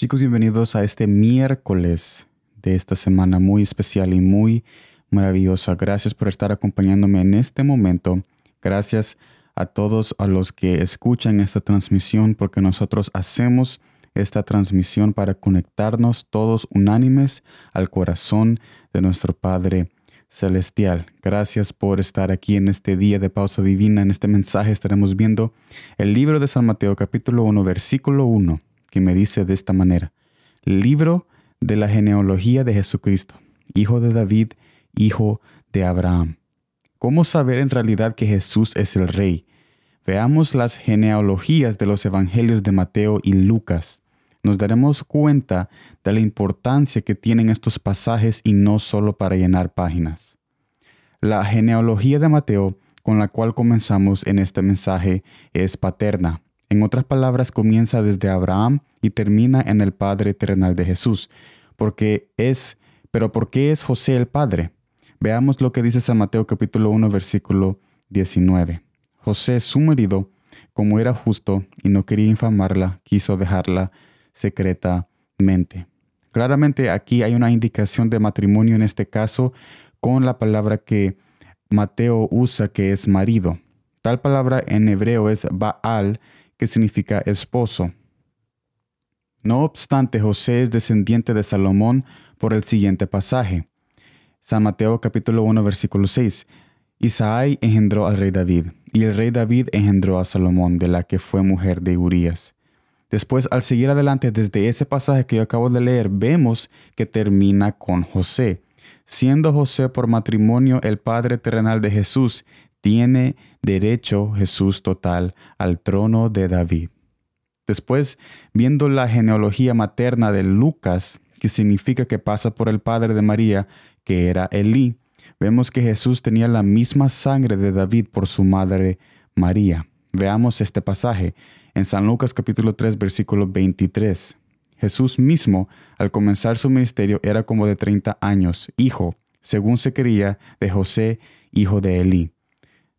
Chicos, bienvenidos a este miércoles de esta semana muy especial y muy maravillosa. Gracias por estar acompañándome en este momento. Gracias a todos a los que escuchan esta transmisión porque nosotros hacemos esta transmisión para conectarnos todos unánimes al corazón de nuestro Padre Celestial. Gracias por estar aquí en este día de pausa divina. En este mensaje estaremos viendo el libro de San Mateo capítulo 1 versículo 1 que me dice de esta manera, libro de la genealogía de Jesucristo, hijo de David, hijo de Abraham. ¿Cómo saber en realidad que Jesús es el Rey? Veamos las genealogías de los evangelios de Mateo y Lucas. Nos daremos cuenta de la importancia que tienen estos pasajes y no solo para llenar páginas. La genealogía de Mateo, con la cual comenzamos en este mensaje, es paterna. En otras palabras, comienza desde Abraham y termina en el Padre terrenal de Jesús. Porque es, pero ¿por qué es José el Padre? Veamos lo que dice San Mateo capítulo 1 versículo 19. José, su marido, como era justo y no quería infamarla, quiso dejarla secretamente. Claramente aquí hay una indicación de matrimonio en este caso con la palabra que Mateo usa que es marido. Tal palabra en hebreo es Baal, que significa esposo. No obstante, José es descendiente de Salomón por el siguiente pasaje. San Mateo capítulo 1 versículo 6. Isaí engendró al rey David, y el rey David engendró a Salomón, de la que fue mujer de Urías. Después, al seguir adelante desde ese pasaje que yo acabo de leer, vemos que termina con José. Siendo José por matrimonio el padre terrenal de Jesús, tiene derecho Jesús total al trono de David. Después, viendo la genealogía materna de Lucas, que significa que pasa por el padre de María, que era Elí, vemos que Jesús tenía la misma sangre de David por su madre María. Veamos este pasaje en San Lucas capítulo 3 versículo 23. Jesús mismo, al comenzar su ministerio, era como de 30 años, hijo, según se quería, de José, hijo de Elí.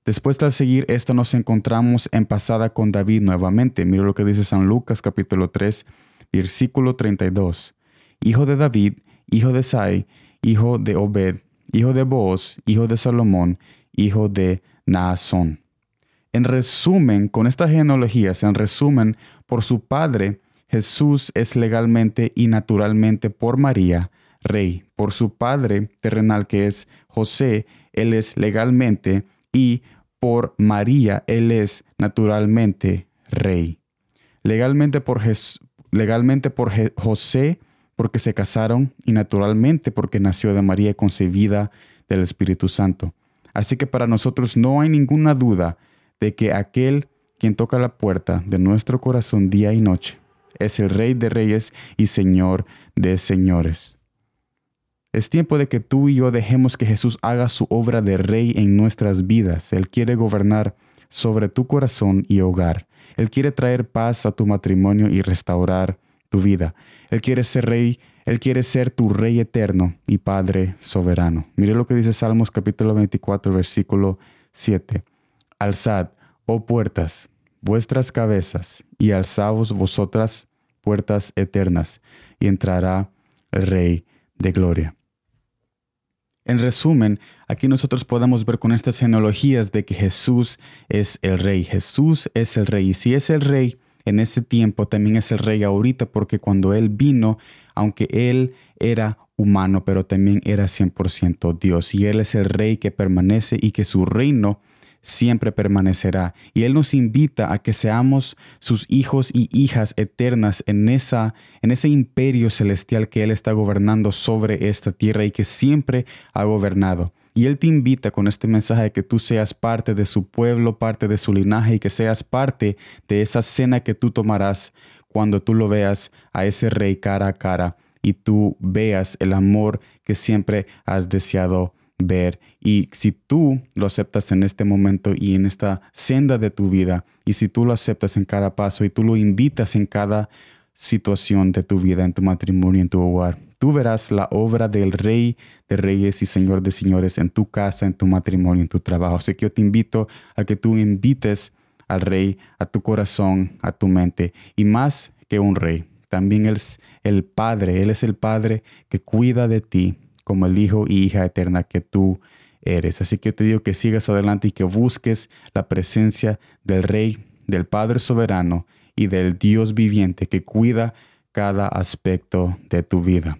Después de seguir esto nos encontramos en pasada con David nuevamente. Mira lo que dice San Lucas capítulo 3, versículo 32. Hijo de David, hijo de Sai, hijo de Obed, hijo de Booz, hijo de Salomón, hijo de Naasón. En resumen, con estas genealogías, en resumen, por su padre, Jesús es legalmente y naturalmente por María, rey. Por su padre terrenal, que es José, él es legalmente y por María, él es naturalmente rey. Legalmente por, legalmente por José, porque se casaron, y naturalmente porque nació de María concebida del Espíritu Santo. Así que para nosotros no hay ninguna duda de que aquel quien toca la puerta de nuestro corazón día y noche es el Rey de Reyes y Señor de Señores. Es tiempo de que tú y yo dejemos que Jesús haga su obra de rey en nuestras vidas. Él quiere gobernar sobre tu corazón y hogar. Él quiere traer paz a tu matrimonio y restaurar tu vida. Él quiere ser rey, Él quiere ser tu rey eterno y Padre soberano. Mire lo que dice Salmos capítulo 24, versículo 7. Alzad, oh puertas, vuestras cabezas, y alzaos vosotras puertas eternas, y entrará el Rey de gloria. En resumen, aquí nosotros podemos ver con estas genealogías de que Jesús es el rey. Jesús es el rey. Y si es el rey en ese tiempo, también es el rey ahorita, porque cuando Él vino, aunque Él era humano, pero también era 100% Dios. Y Él es el rey que permanece y que su reino siempre permanecerá. Y Él nos invita a que seamos sus hijos y hijas eternas en, esa, en ese imperio celestial que Él está gobernando sobre esta tierra y que siempre ha gobernado. Y Él te invita con este mensaje de que tú seas parte de su pueblo, parte de su linaje y que seas parte de esa cena que tú tomarás cuando tú lo veas a ese rey cara a cara y tú veas el amor que siempre has deseado ver. Y si tú lo aceptas en este momento y en esta senda de tu vida, y si tú lo aceptas en cada paso y tú lo invitas en cada situación de tu vida, en tu matrimonio, en tu hogar, tú verás la obra del Rey de Reyes y Señor de Señores en tu casa, en tu matrimonio, en tu trabajo. Así que yo te invito a que tú invites al Rey a tu corazón, a tu mente, y más que un Rey también es el Padre, Él es el Padre que cuida de ti como el Hijo y hija eterna que tú eres. Así que te digo que sigas adelante y que busques la presencia del Rey, del Padre soberano y del Dios viviente que cuida cada aspecto de tu vida.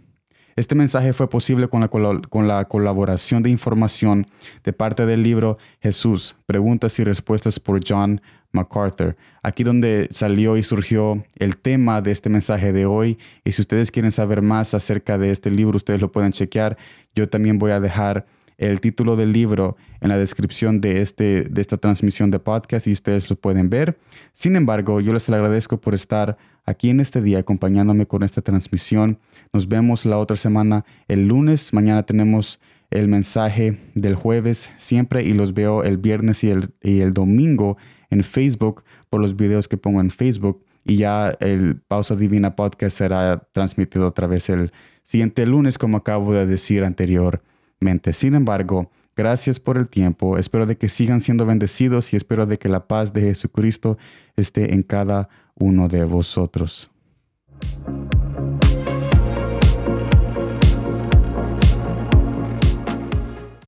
Este mensaje fue posible con la, con la, colaboración de información de parte del libro Jesús, Preguntas y Respuestas por John MacArthur. Aquí donde salió y surgió el tema de este mensaje de hoy. Y si ustedes quieren saber más acerca de este libro, ustedes lo pueden chequear. Yo también voy a dejar el título del libro en la descripción de, este, de esta transmisión de podcast y ustedes lo pueden ver. Sin embargo, yo les agradezco por estar aquí en este día acompañándome con esta transmisión. Nos vemos la otra semana el lunes. Mañana tenemos el mensaje del jueves siempre y los veo el viernes y el, y el domingo en Facebook por los videos que pongo en Facebook. Y ya el Pausa Divina Podcast será transmitido otra vez el siguiente lunes, como acabo de decir anteriormente. Sin embargo, gracias por el tiempo. Espero de que sigan siendo bendecidos y espero de que la paz de Jesucristo esté en cada uno de vosotros.